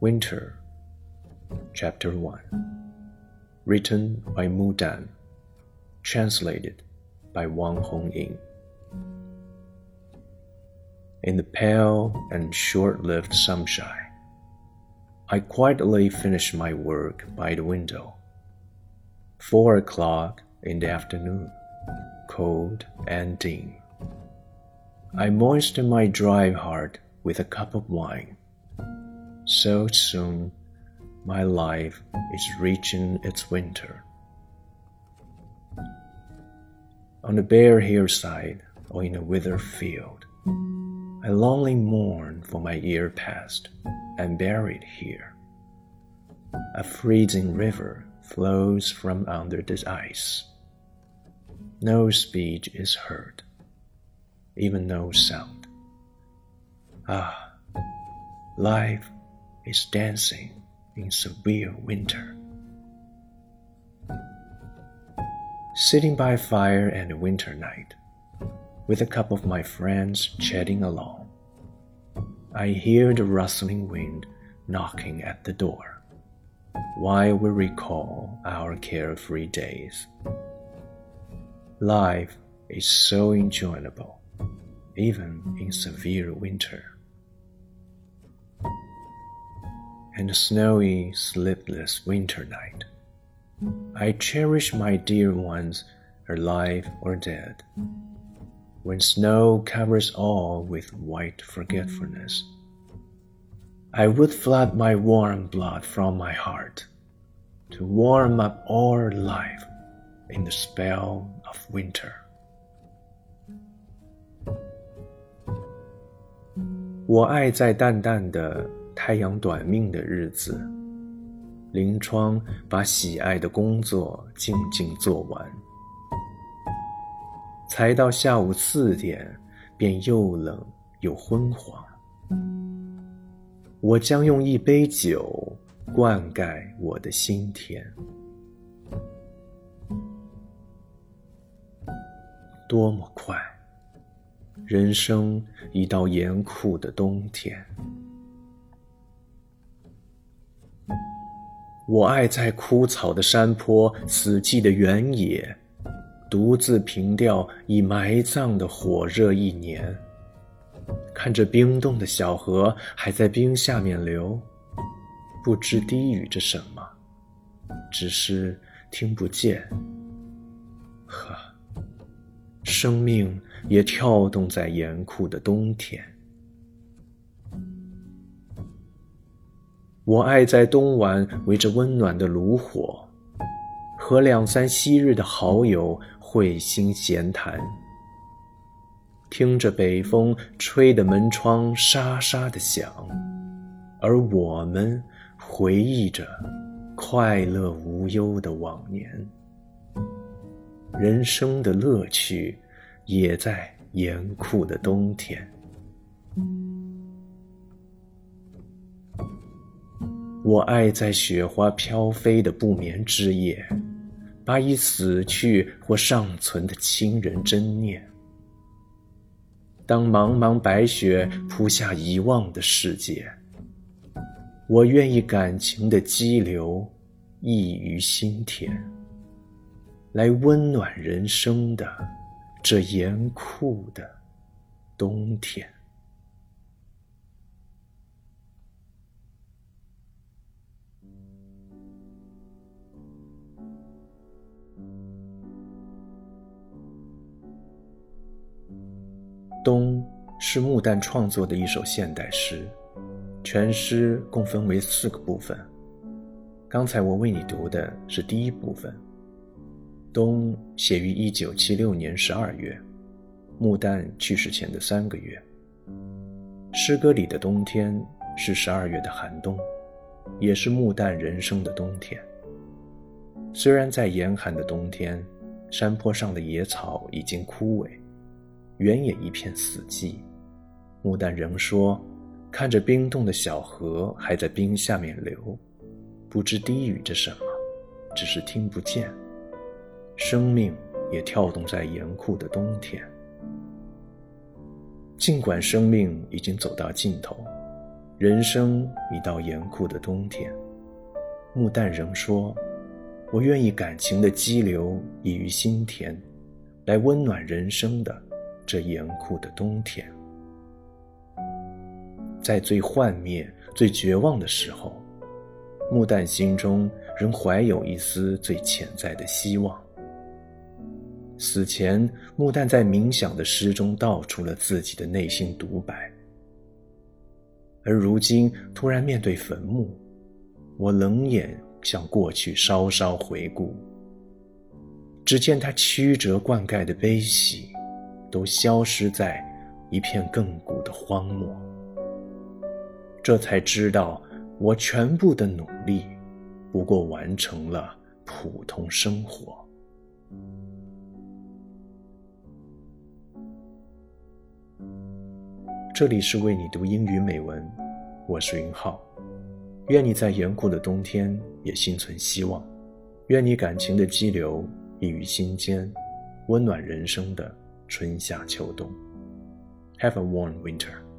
Winter, Chapter 1 Written by Mu Dan Translated by Wang Hongying In the pale and short-lived sunshine, I quietly finished my work by the window. Four o'clock in the afternoon, cold and dim. I moistened my dry heart with a cup of wine. So soon, my life is reaching its winter. On a bare hillside or in a withered field, I lonely mourn for my year past and buried here. A freezing river flows from under the ice. No speech is heard, even no sound. Ah, life is dancing in severe winter. Sitting by fire and a winter night, with a cup of my friends chatting along, I hear the rustling wind knocking at the door, while we recall our carefree days. Life is so enjoyable, even in severe winter. And a snowy, sleepless winter night, I cherish my dear ones, alive or dead. When snow covers all with white forgetfulness, I would flood my warm blood from my heart to warm up all life in the spell of winter. 我爱在淡淡的 太阳短命的日子，临窗把喜爱的工作静静做完，才到下午四点，便又冷又昏黄。我将用一杯酒灌溉我的心田。多么快！人生已到严酷的冬天。我爱在枯草的山坡、死寂的原野，独自凭吊已埋葬的火热一年，看着冰冻的小河还在冰下面流，不知低语着什么，只是听不见。呵，生命也跳动在严酷的冬天。我爱在冬晚围着温暖的炉火，和两三昔日的好友会心闲谈，听着北风吹得门窗沙沙的响，而我们回忆着快乐无忧的往年。人生的乐趣也在严酷的冬天。我爱在雪花飘飞的不眠之夜，把已死去或尚存的亲人珍念。当茫茫白雪铺下遗忘的世界，我愿意感情的激流溢于心田，来温暖人生的这严酷的冬天。《是穆旦创作的一首现代诗，全诗共分为四个部分。刚才我为你读的是第一部分。《冬》写于一九七六年十二月，穆旦去世前的三个月。诗歌里的冬天是十二月的寒冬，也是穆旦人生的冬天。虽然在严寒的冬天，山坡上的野草已经枯萎。原野一片死寂，穆旦仍说：“看着冰冻的小河还在冰下面流，不知低语着什么，只是听不见。生命也跳动在严酷的冬天。尽管生命已经走到尽头，人生已到严酷的冬天。木旦仍说：“我愿意感情的激流溢于心田，来温暖人生的这严酷的冬天。”在最幻灭、最绝望的时候，木旦心中仍怀有一丝最潜在的希望。死前，木旦在冥想的诗中道出了自己的内心独白。而如今突然面对坟墓，我冷眼向过去稍稍回顾，只见他曲折灌溉的悲喜，都消失在一片亘古的荒漠。这才知道，我全部的努力，不过完成了普通生活。这里是为你读英语美文，我是云浩。愿你在严酷的冬天也心存希望，愿你感情的激流溢于心间，温暖人生的春夏秋冬。Have a warm winter.